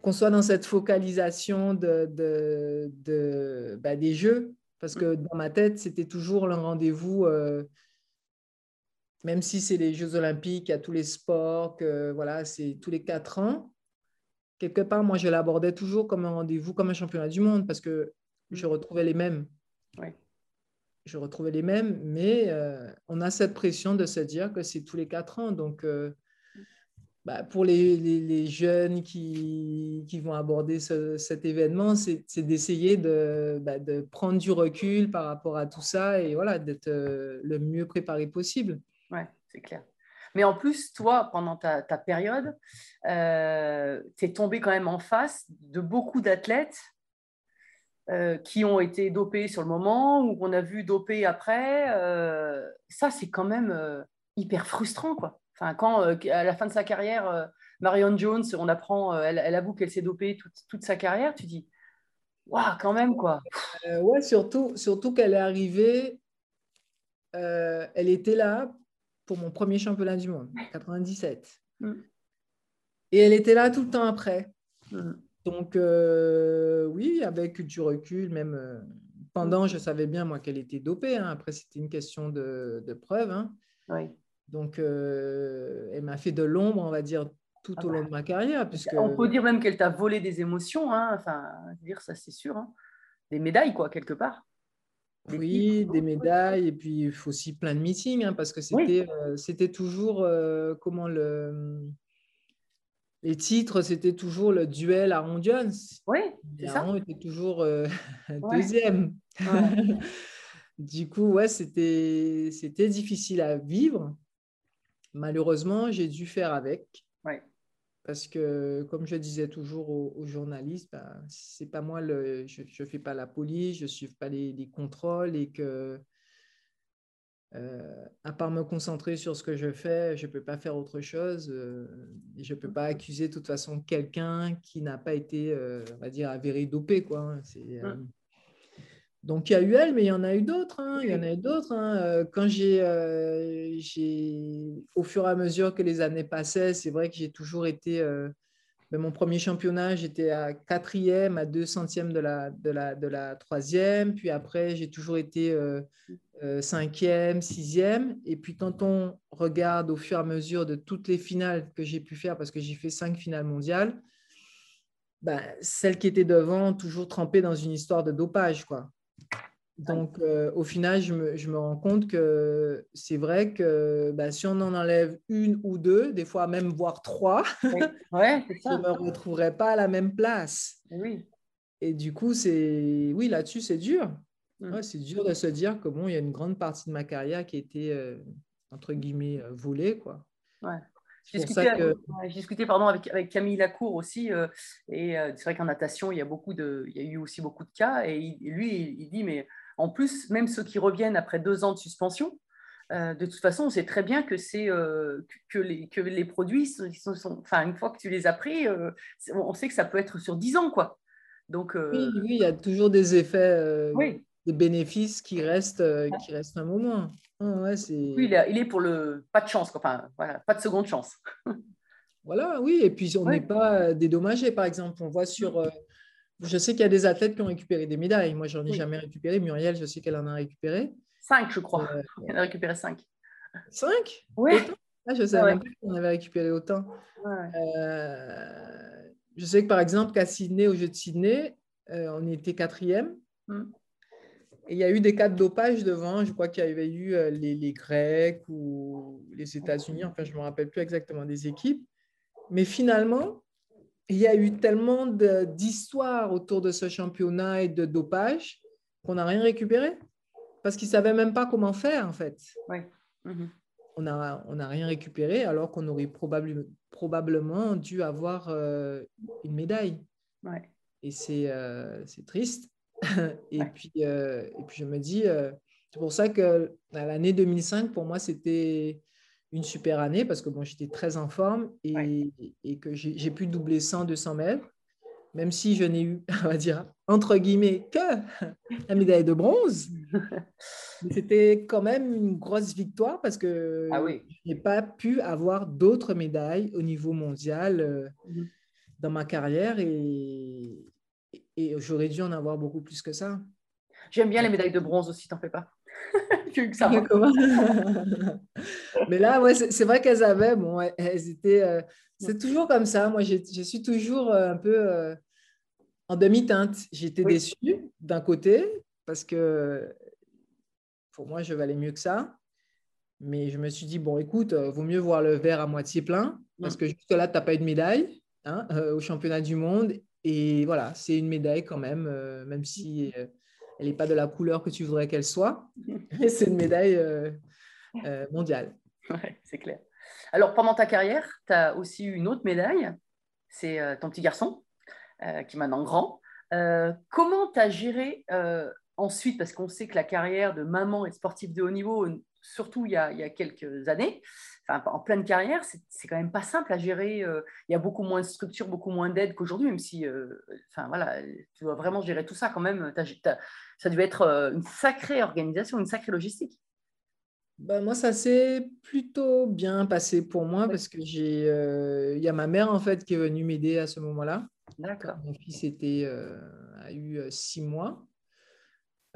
qu'on soit dans cette focalisation de, de, de- bah, des Jeux, parce que dans ma tête, c'était toujours le rendez-vous, euh, même si c'est les Jeux Olympiques, il y a tous les sports, que, voilà, c'est tous les quatre ans. Quelque part, moi, je l'abordais toujours comme un rendez-vous, comme un championnat du monde, parce que je retrouvais les mêmes. Ouais. Je retrouvais les mêmes, mais euh, on a cette pression de se dire que c'est tous les quatre ans. Donc, euh, bah, pour les, jeunes qui, vont aborder ce- cet événement, c'est d'essayer de, bah, de prendre du recul par rapport à tout ça et voilà, d'être euh, le mieux préparé possible. Ouais, c'est clair. Mais en plus, toi, pendant ta, période, tu es tombé quand même en face de beaucoup d'athlètes euh, qui ont été dopés sur le moment ou qu'on a vu dopés après. Euh, ça, c'est quand même euh, hyper frustrant, quoi. Enfin, quand euh, à la fin de sa carrière, euh, Marion Jones, on apprend, euh, elle, elle avoue qu'elle s'est dopée toute, toute sa carrière, tu dis, waouh, quand même, quoi. Euh, ouais, surtout, surtout qu'elle est arrivée, euh, elle était là pour mon premier championnat du monde, 97. Mm. Et elle était là tout le temps après. Mm. Donc, euh, oui, avec du recul, même pendant, je savais bien, moi, qu'elle était dopée. hein. Après, c'était une question de, de preuve. hein. Oui. Donc, euh, elle m'a fait de l'ombre, on va dire, tout Ah au bah. long de ma carrière. Puisque... On peut dire même qu'elle t'a volé des émotions, hein. enfin, dire ça c'est sûr, hein. des médailles quoi quelque part. Des Oui, des médailles et puis il faut aussi plein de meetings hein, parce que c'était euh, c'était toujours euh, comment le les titres c'était toujours le duel Aaron Jones. Oui, c'est ça. Était toujours Ouais. deuxième. Ouais. Du coup, ouais, c'était c'était difficile à vivre. Malheureusement, j'ai dû faire avec. Ouais. Parce que, comme je disais toujours aux, aux journalistes, ben, c'est pas moi, le, je ne fais pas la police, je ne suis pas les, les contrôles et que, euh, à part me concentrer sur ce que je fais, je ne peux pas faire autre chose. euh, et je ne peux pas accuser de toute façon quelqu'un qui n'a pas été, euh, on va dire, avéré dopé. Quoi. hein. C'est, euh, donc, il y a eu elle, mais il y en a eu d'autres. hein. Il y en a eu d'autres. hein. Euh, Quand j'ai, euh, j'ai, au fur et à mesure que les années passaient, c'est vrai que j'ai toujours été. euh, ben, mon premier championnat, j'étais à quatrième, à deux centièmes de la, de la, de la troisième. Puis après, j'ai toujours été euh, cinquième, sixième. Et puis, quand on regarde au fur et à mesure de toutes les finales que j'ai pu faire, parce que j'ai fait cinq finales mondiales, ben, celles qui étaient devant ont toujours trempé dans une histoire de dopage, quoi. Donc, euh, au final, je me, je me rends compte que c'est vrai que ben, si on en enlève une ou deux, des fois même voire trois. Ouais, je ne me retrouverai pas à la même place. Oui. Et du coup, c'est oui, là-dessus, c'est dur. Mm. Ouais, c'est dur de se dire que bon, il y a une grande partie de ma carrière qui a été euh, entre guillemets euh, volée, quoi. Ouais. J'ai discuté, que pardon, avec, avec Camille Lacour aussi, euh, et euh, c'est vrai qu'en natation, il y, a beaucoup de, il y a eu aussi beaucoup de cas, et il- lui, il, il dit, mais en plus, même ceux qui reviennent après deux ans de suspension, euh, de toute façon, on sait très bien que, c'est, que, les, que les produits, sont, sont- sont- enfin, une fois que tu les as pris, on sait que ça peut être sur dix ans, quoi. Donc, oui, oui, il y a toujours des effets, oui, des bénéfices qui restent, euh, qui restent un moment. Ah ouais, c'est lui, il est, il est pour le pas de chance, quoi. enfin, voilà, pas de seconde chance. Voilà, oui, et puis on Ouais. n'est pas euh, dédommagé. Par exemple, on voit sur. euh, je sais qu'il y a des athlètes qui ont récupéré des médailles. Moi, j'en ai Oui. jamais récupéré. Muriel, je sais qu'elle en a récupéré. Cinq, je crois. Euh, Il en a récupéré cinq. Cinq? Ouais. Autant? Ah, Je ne savais Ouais. même pas qu'on avait récupéré autant. Ouais. Euh, je sais que par exemple, qu'à Sydney, au jeu de Sydney, on était quatrième. Mm. Et il y a eu des cas de dopage devant. Je crois qu'il y avait eu euh, les, les Grecs ou les États-Unis. Enfin, je ne me rappelle plus exactement des équipes. Mais finalement, il y a eu tellement d'histoires autour de ce championnat et de dopage qu'on n'a rien récupéré. Parce qu'ils ne savaient même pas comment faire, en fait Mhm. on n'a on n'a rien récupéré alors qu'on aurait probable- probablement dû avoir euh, une médaille. Ouais. Et c'est euh, c'est triste. et, Ouais. puis, euh, et puis je me dis, euh, c'est pour ça que l'année 2005, pour moi, c'était une super année parce que bon, j'étais très en forme et, Ouais. et que j'ai pu doubler 100, 200 mètres, même si je n'ai eu, on va dire, entre guillemets, que la médaille de bronze. C'était quand même une grosse victoire parce que Ah oui. je n'ai pas pu avoir d'autres médailles au niveau mondial euh, Mhm. dans ma carrière et, et j'aurais dû en avoir beaucoup plus que ça. J'aime bien les médailles de bronze aussi, t'en fais pas. Ça. Mais là, ouais, c'est vrai qu'elles avaient, bon, elles- étaient, euh, c'est toujours comme ça. Moi, je suis toujours euh, un peu euh, en demi-teinte. J'étais Oui. déçue d'un côté parce que pour moi, je valais mieux que ça. Mais je me suis dit, bon, écoute, euh, vaut mieux voir le verre à moitié plein, parce que jusque là, tu n'as pas eu de médaille hein, au championnat du monde. Et voilà, c'est une médaille quand même, euh, même si euh, elle n'est pas de la couleur que tu voudrais qu'elle soit. C'est une médaille euh, mondiale. Ouais, c'est clair. Alors, pendant ta carrière, tu as aussi eu une autre médaille. C'est ton petit garçon, qui est maintenant grand. Comment tu as géré ensuite, parce qu'on sait que la carrière de maman et de sportive de haut niveau, surtout il y a, il y a quelques années, enfin, en pleine carrière, c'est quand même pas simple à gérer. euh, il y a beaucoup moins de structures, beaucoup moins d'aide qu'aujourd'hui, même si euh, enfin, voilà, tu dois vraiment gérer tout ça quand même. Ça devait être euh, une sacrée organisation, une sacrée logistique. Ben, moi, ça s'est plutôt bien passé pour moi parce que j'ai, euh, il y a ma mère en fait qui est venue m'aider à ce moment-là. D'accord. Mon fils était, euh, a eu six mois.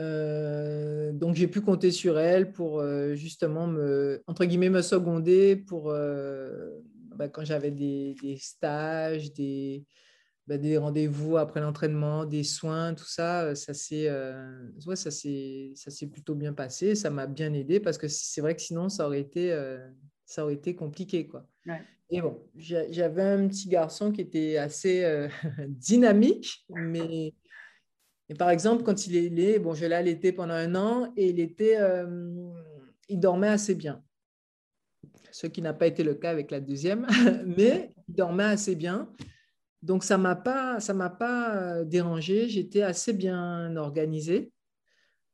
Euh, donc, j'ai pu compter sur elle pour euh, justement me, entre guillemets, me seconder pour euh, ben, quand j'avais des, des stages, des, ben, des rendez-vous après l'entraînement, des soins, tout ça, ça s'est ouais, ça s'est plutôt bien passé. Ça m'a bien aidé parce que c'est vrai que sinon, ça aurait été, ça aurait été compliqué. Quoi. Ouais. Et bon, j'a- j'avais un petit garçon qui était assez dynamique, mais, par exemple, quand il est né, bon, je l'ai allaité pendant un an et il, était, euh, il dormait assez bien. Ce qui n'a pas été le cas avec la deuxième, mais il dormait assez bien. Donc, ça m'a pas, ça m'a pas euh, dérangé. J'étais assez bien organisée,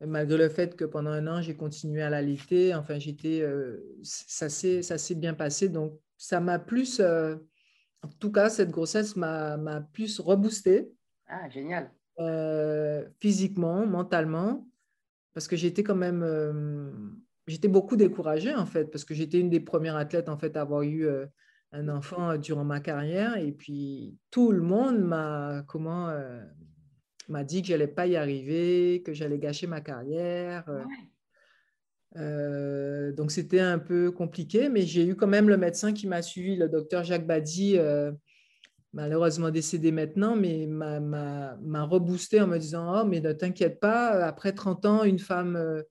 malgré le fait que pendant un an, j'ai continué à l'allaiter. Enfin, j'étais, euh, ça s'est ça s'est bien passé. Donc, ça m'a plus, en tout cas, cette grossesse m'a m'a plus reboosté Ah, génial. Euh, physiquement, mentalement, parce que j'étais quand même, euh, j'étais beaucoup découragée en fait, parce que j'étais une des premières athlètes en fait à avoir eu euh, un enfant durant ma carrière, et puis tout le monde m'a comment m'a dit que j'allais pas y arriver, que j'allais gâcher ma carrière. Ouais. Donc c'était un peu compliqué, mais j'ai eu quand même le médecin qui m'a suivi, le docteur Jacques Badi, malheureusement décédé maintenant, mais m'a- m'a m'a reboosté en me disant Oh, mais ne t'inquiète pas, après 30 ans, une femme, euh,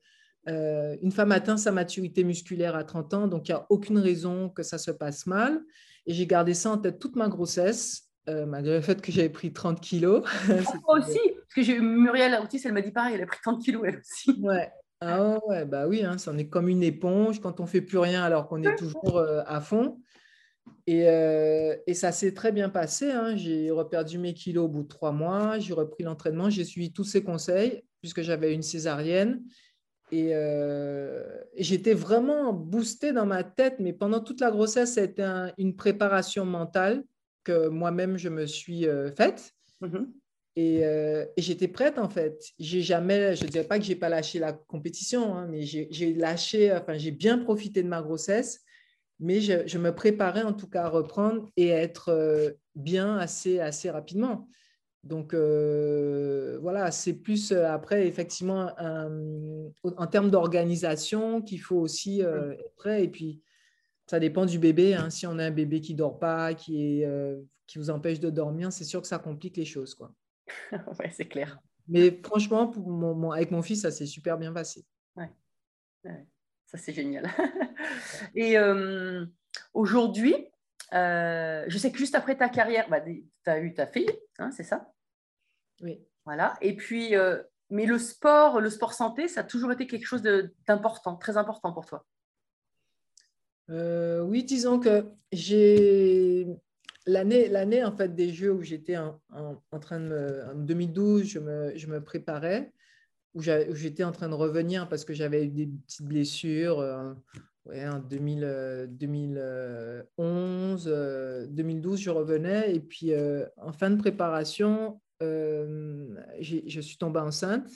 euh, une femme atteint sa maturité musculaire à 30 ans, donc il n'y a aucune raison que ça se passe mal. Et j'ai gardé ça en tête toute ma grossesse, euh, malgré le fait que j'avais pris 30 kilos. Moi aussi, parce que j'ai Muriel Autis, elle m'a dit pareil, elle a pris 30 kilos elle aussi. Ouais. Ah ouais, bah oui, hein, ça en est comme une éponge quand on fait plus rien alors qu'on est toujours euh, à fond. Et, euh, et ça s'est très bien passé. hein. J'ai reperdu mes kilos au bout de trois mois. J'ai repris l'entraînement. J'ai suivi tous ces conseils puisque j'avais une césarienne. Et, euh, et j'étais vraiment boostée dans ma tête. Mais pendant toute la grossesse, un- une préparation mentale que moi-même je me suis euh, faite. Mhm. Et, euh, et j'étais prête en fait. J'ai jamais, je ne dirais pas que j'ai pas lâché la compétition, hein, mais j'ai j'ai lâché, enfin j'ai bien profité de ma grossesse, mais je, je me préparais en tout cas à reprendre et à être euh, bien assez, assez rapidement. Donc euh, voilà, c'est plus euh, après effectivement un- en termes d'organisation qu'il faut aussi euh, être prêt. Et puis ça dépend du bébé. hein. Si on a un bébé qui dort pas, qui, est, euh, qui vous empêche de dormir, c'est sûr que ça complique les choses, quoi. ouais, c'est clair. Mais franchement, pour mon- mon- avec mon fils, ça s'est super bien passé. Ça, c'est génial. Et euh, aujourd'hui, euh, je sais que juste après ta carrière, bah, tu as eu ta fille, hein, c'est ça? Oui. Voilà. Et puis, euh, mais le sport, le sport santé, ça a toujours été quelque chose d'important, très important pour toi? Euh, oui, disons que j'ai l'année, l'année en fait des Jeux où j'étais en, en- en train de me, en 2012, je me, je me préparais, où j'étais en train de revenir parce que j'avais eu des petites blessures. euh, ouais, en 2000, euh, 2011, euh, 2012, je revenais et puis euh, en fin de préparation, euh, je suis tombée enceinte,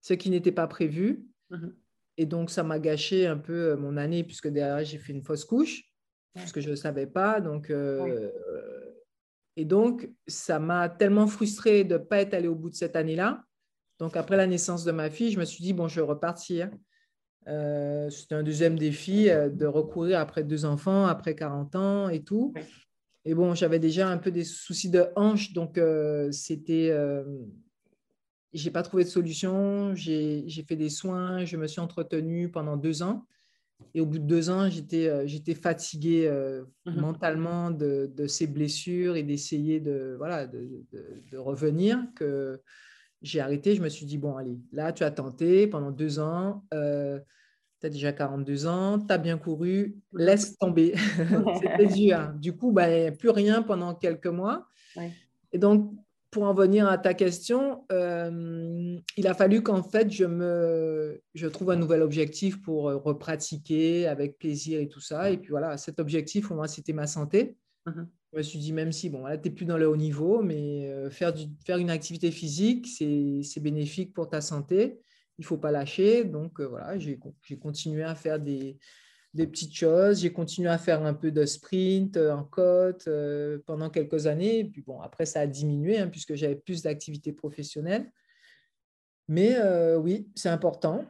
ce qui n'était pas prévu. Mhm. Et donc, ça m'a gâché un peu euh, mon année, puisque derrière, j'ai fait une fausse couche, parce que je ne savais pas. Donc, euh, Et donc, ça m'a tellement frustrée de ne pas être allée au bout de cette année-là. Donc, après la naissance de ma fille, je me suis dit, bon, je vais repartir. Euh, C'était un deuxième défi euh, de recourir après deux enfants, après 40 ans et tout. Et bon, j'avais déjà un peu des soucis de hanche, donc euh, c'était. euh, j'ai pas trouvé de solution. J'ai fait des soins, je me suis entretenue pendant deux ans. Et au bout de deux ans, j'étais fatiguée euh, Mhm. mentalement de, de ces blessures et d'essayer de, voilà, de, de- de revenir que j'ai arrêté. Je me suis dit, bon, allez, là, tu as tenté pendant deux ans. tu as déjà 42 ans, tu as bien couru, laisse tomber. C'était dur. Du coup, ben, plus rien pendant quelques mois. Ouais. Et donc, pour en venir à ta question, euh, il a fallu qu'en fait, je, me, je trouve un nouvel objectif pour euh, repratiquer avec plaisir et tout ça. Et puis voilà, cet objectif, pour moi, c'était ma santé. Mhm. Je me suis dit, même si, bon, là, tu n'es plus dans le haut niveau, mais euh, faire, une activité physique, c'est bénéfique pour ta santé. Il ne faut pas lâcher. Donc, euh, voilà, j'ai continué à faire des, petites choses. J'ai continué à faire un peu de sprint euh, en côte euh, pendant quelques années. Puis bon, après, ça a diminué hein, puisque j'avais plus d'activités professionnelles. Mais oui, c'est important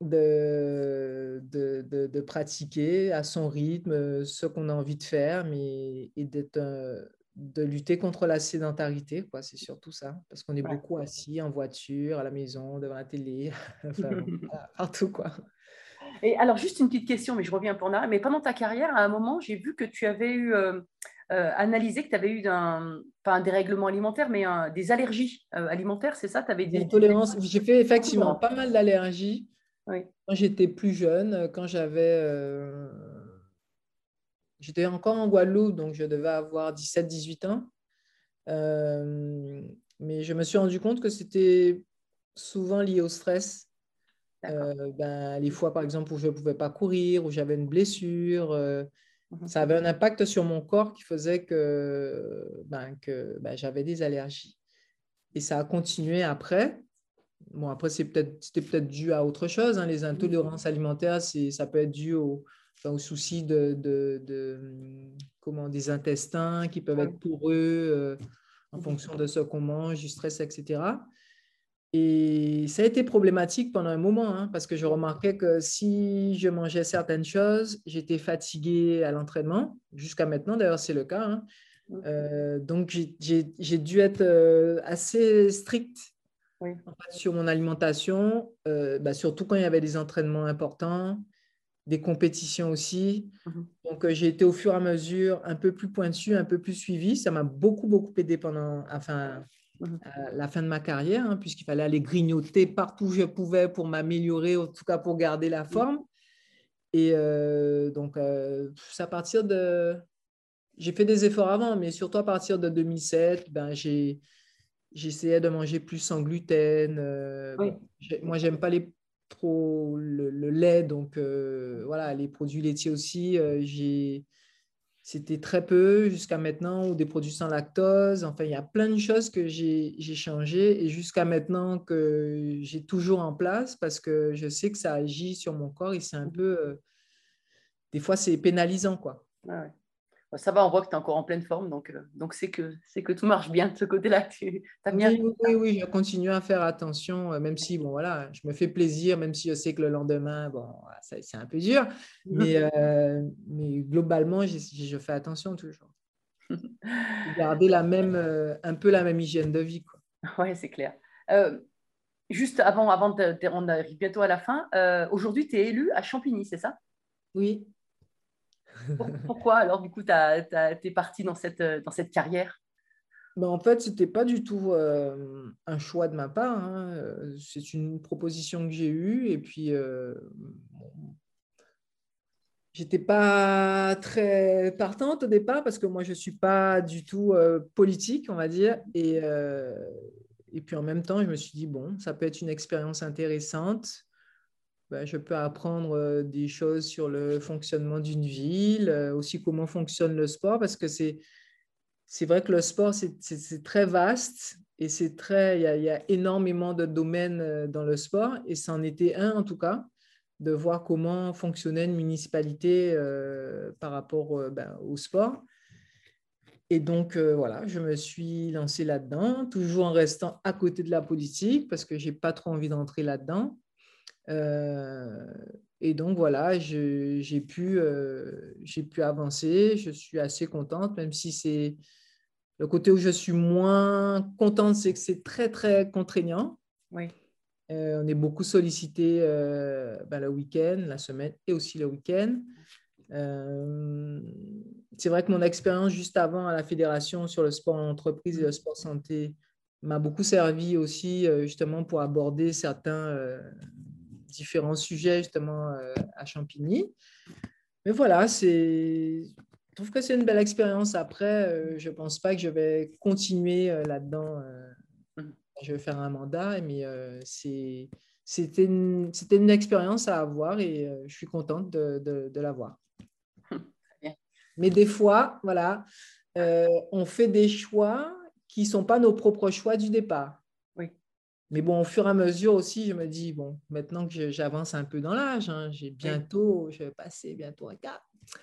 de, de, de- de pratiquer à son rythme euh, ce qu'on a envie de faire, mais et d'être, euh, de lutter contre la sédentarité, quoi. C'est surtout ça, parce qu'on est Ouais. beaucoup assis en voiture, à la maison, devant la télé, enfin, partout, quoi. Et alors, juste une petite question, mais je reviens pour là. Mais pendant ta carrière, à un moment, j'ai vu que tu avais eu euh, euh, analysé que tu avais eu un, pas un dérèglement alimentaire, mais un- des allergies euh, alimentaires, c'est ça? Tu avais Des. J'ai fait effectivement pas mal d'allergies Oui. quand j'étais plus jeune, quand j'avais. euh, J'étais encore en Guadeloupe, donc je devais avoir 17-18 ans. Euh, mais je me suis rendu compte que c'était souvent lié au stress. Euh, ben, les fois, par exemple, où je ne pouvais pas courir, où j'avais une blessure, euh, Mhm. ça avait un impact sur mon corps qui faisait que, ben, que ben, j'avais des allergies. Et ça a continué après. Bon, après, c'est peut-être, c'était peut-être dû à autre chose. hein. Les intolérances alimentaires, c'est, ça peut être dû au, enfin, aux soucis de, de- de, comment, des intestins qui peuvent être poreux euh, en Mhm. fonction de ce qu'on mange, du stress, etc. Et ça a été problématique pendant un moment, hein, parce que je remarquais que si je mangeais certaines choses, j'étais fatiguée à l'entraînement. Jusqu'à maintenant, d'ailleurs, c'est le cas. hein. Euh, donc, j'ai- j'ai j'ai dû être euh, assez stricte Oui. en fait, sur mon alimentation, euh, bah, surtout quand il y avait des entraînements importants, des compétitions aussi. Mhm. Donc, euh, j'ai été au fur et à mesure un peu plus pointu, un peu plus suivi. Ça m'a beaucoup, beaucoup aidé pendant, enfin, Mhm. à la fin de ma carrière, hein, puisqu'il fallait aller grignoter partout où je pouvais pour m'améliorer, en tout cas pour garder la forme. Et euh, donc, euh, c'est à partir de... J'ai fait des efforts avant, mais surtout à partir de 2007, ben, j'ai... J'essayais de manger plus sans gluten. euh, Oui. bon, moi, j'aime pas les, trop le, le lait, donc euh, voilà, les produits laitiers aussi. euh, j'ai, c'était très peu jusqu'à maintenant, ou des produits sans lactose. Enfin, il y a plein de choses que j'ai, j'ai changé et jusqu'à maintenant que j'ai toujours en place parce que je sais que ça agit sur mon corps et c'est un peu. euh, des fois, c'est pénalisant, quoi. Ouais, ouais. Bon, Ça va, on voit que tu es encore en pleine forme, donc euh, donc c'est que, c'est que tout marche bien de ce côté-là. Tu as bien Oui, oui, je continue à faire attention, euh, même si, bon, voilà, je me fais plaisir, même si je sais que le lendemain, bon, c'est un peu dur, mais, euh, mais globalement, j'ai- je fais attention toujours. Garder la même, euh, un peu la même hygiène de vie, quoi. Ouais, c'est clair. Juste avant, avant de, on arrive bientôt à la fin, aujourd'hui, tu es élu à Champigny, c'est ça? Oui. Pour- Pourquoi alors, du coup, tu es parti dans cette, euh, dans cette carrière? Ben, en fait, ce n'était pas du tout euh, un choix de ma part. hein. C'est une proposition que j'ai eue. Et puis, euh, bon, j'étais pas très partante au départ parce que moi, je ne suis pas du tout euh, politique, on va dire. Et, et puis, en même temps, je me suis dit, bon, ça peut être une expérience intéressante. Ben, je peux apprendre des choses sur le fonctionnement d'une ville, aussi comment fonctionne le sport, parce que c'est c'est vrai que le sport, c'est- très vaste et c'est très, il y, a, y a énormément de domaines dans le sport et c'en était un en tout cas, de voir comment fonctionnait une municipalité par rapport ben, au sport. Et donc, voilà, je me suis lancé là-dedans, toujours en restant à côté de la politique parce que je n'ai pas trop envie d'entrer là-dedans. Euh, et donc, voilà, j'ai pu, euh, pu avancer. Je suis assez contente, même si c'est le côté où je suis moins contente, c'est que c'est très, très contraignant. Oui. Euh, on est beaucoup sollicité euh, ben, le week-end, la semaine et aussi le week-end. Euh, c'est vrai que mon expérience juste avant à la fédération sur le sport en entreprise et le sport santé m'a beaucoup servi aussi justement pour aborder certains différents sujets justement à Champigny. Mais voilà, c'est, je trouve que c'est une belle expérience. Après, je ne pense pas que je vais continuer là-dedans je vais faire un mandat, mais euh, c'était une, une, expérience à avoir et euh, je suis contente de, de, l'avoir. Mais des fois, voilà, euh, on fait des choix qui ne sont pas nos propres choix du départ. Mais bon, au fur et à mesure aussi, je me dis, bon, maintenant que j'avance un peu dans l'âge, hein, j'ai bientôt, je vais passer bientôt un cap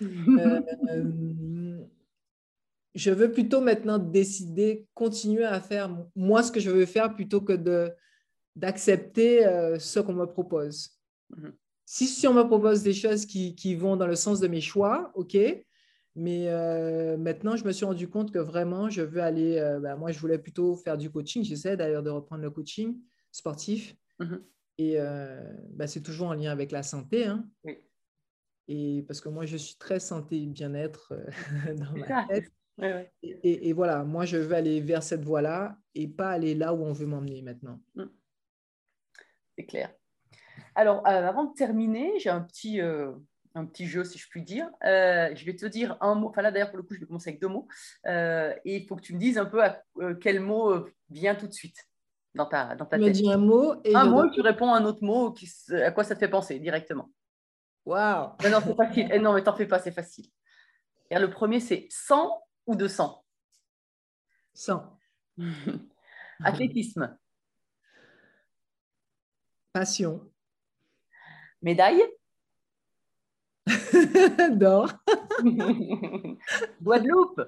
je veux plutôt maintenant décider, continuer à faire moi ce que je veux faire plutôt que de, d'accepter euh, ce qu'on me propose. Mhm. Si, si on me propose des choses qui, qui, vont dans le sens de mes choix, OK. Mais euh, maintenant, je me suis rendu compte que vraiment, je veux aller. Euh, ben, moi, je voulais plutôt faire du coaching. J'essaie d'ailleurs de reprendre le coaching sportif. Mhm. Et ben, c'est toujours en lien avec la santé. Hein. Oui. Et parce que moi, je suis très santé et bien-être dans ma tête. Et, voilà, moi, je veux aller vers cette voie-là et pas aller là où on veut m'emmener maintenant. Mm. C'est clair. Alors, euh, avant de terminer, j'ai un petit, euh, un petit jeu, si je puis dire. Euh, je vais te dire un mot. Enfin, là, d'ailleurs, pour le coup, je vais commencer avec deux mots. et il faut que tu me dises un peu à, quel mot vient tout de suite dans ta, dans ta tête. dis un mot. Et un mot, tu réponds à un autre mot. Qui, à quoi ça te fait penser directement Waouh Non, non, c'est facile. Eh non, mais t'en fais pas, c'est facile. Et le premier, c'est sans ou de 100 100. Athlétisme. Passion. Médaille. D'or. Guadeloupe.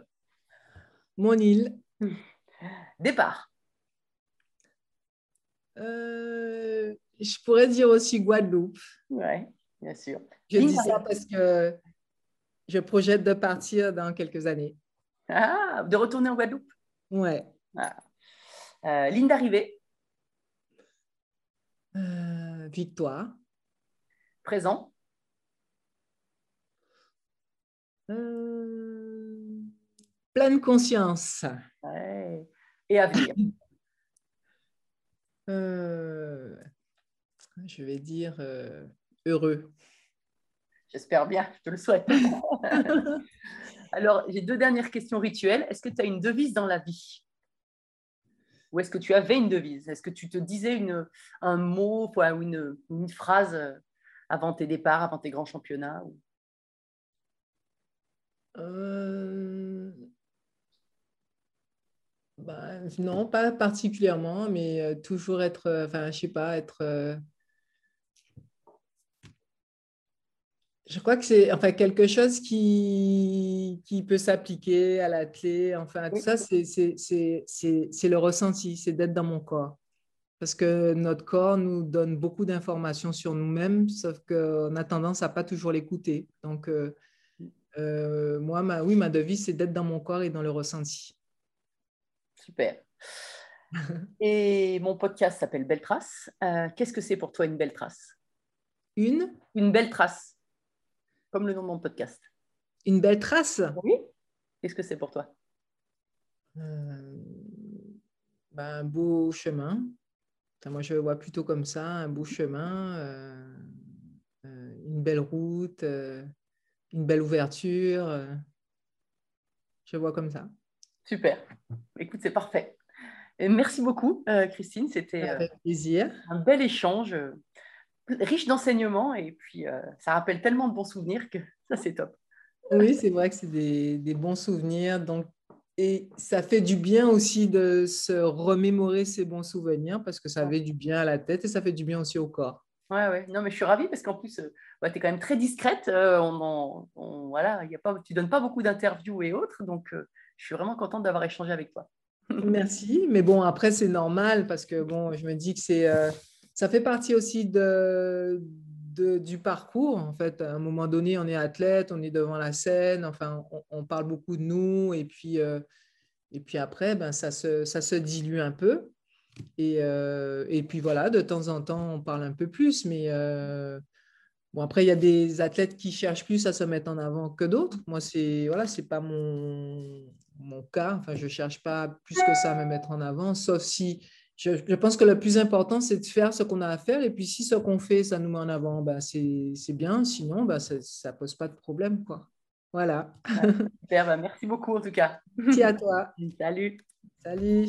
Mon île. Départ. Euh, je pourrais dire aussi Guadeloupe. Oui, bien sûr. Je dis ça parce que je projette de partir dans quelques années. Ah, de retourner en Guadeloupe Ouais. Ah. Euh, ligne d'arrivée euh, Victoire. Présent euh, Pleine conscience. Et avenir Je vais dire heureux. J'espère bien, je te le souhaite. Alors, j'ai deux dernières questions rituelles. Est-ce que tu as une devise dans la vie? Ou est-ce que tu avais une devise? Est-ce que tu te disais une, un mot ou une, une, phrase euh, avant tes départs, avant tes grands championnats euh, bah, Non, pas particulièrement, mais euh, toujours être, enfin, je sais pas, être Je crois que c'est enfin, quelque chose qui, qui peut s'appliquer à l'athlète. Enfin, tout ça, c'est le ressenti, c'est d'être dans mon corps. Parce que notre corps nous donne beaucoup d'informations sur nous-mêmes, sauf qu'on a tendance à pas toujours l'écouter. Donc, euh, euh, moi, ma, oui, ma devise, c'est d'être dans mon corps et dans le ressenti. Super. et mon podcast s'appelle Belle Trace. Euh, qu'est-ce que c'est pour toi une belle trace? Une? Une belle trace comme le nom de mon podcast. Une belle trace? Oui. Qu'est-ce que c'est pour toi? Euh, ben, Un beau chemin. moi, je le vois plutôt comme ça, un beau chemin, une belle route, une belle ouverture. je le vois comme ça. Super. Écoute, c'est parfait. Et merci beaucoup, Christine. C'était un bel échange riche d'enseignements et puis euh, ça rappelle tellement de bons souvenirs que ça c'est top. Oui, c'est vrai que c'est des, des, bons souvenirs. Donc, et ça fait du bien aussi de se remémorer ces bons souvenirs parce que ça fait du bien à la tête et ça fait du bien aussi au corps. Ouais, ouais. Non, mais je suis ravie parce qu'en plus, euh, tu es quand même très discrète. Euh, on, voilà, y a pas, tu donnes pas beaucoup d'interviews et autres. Donc, je suis vraiment contente d'avoir échangé avec toi. Merci. Mais bon, après, c'est normal parce que bon, je me dis que c'est ça fait partie aussi de, du parcours. En fait, à un moment donné, on est athlète, on est devant la scène, enfin, on, parle beaucoup de nous, et puis, euh, et puis après, ben, ça, se, ça se dilue un peu. Et, euh, et, puis voilà, de temps en temps, on parle un peu plus, mais euh, bon, après, il y a des athlètes qui cherchent plus à se mettre en avant que d'autres. Moi, c'est voilà, c'est pas mon, mon cas. Enfin, je cherche pas plus que ça à me mettre en avant, sauf si je, je pense que le plus important, c'est de faire ce qu'on a à faire. Et puis, si ce qu'on fait, ça nous met en avant, bah, c'est bien. Sinon, bah, ça ne pose pas de problème. Quoi. Voilà. super, bah, merci beaucoup en tout cas. Merci à toi. Salut. Salut.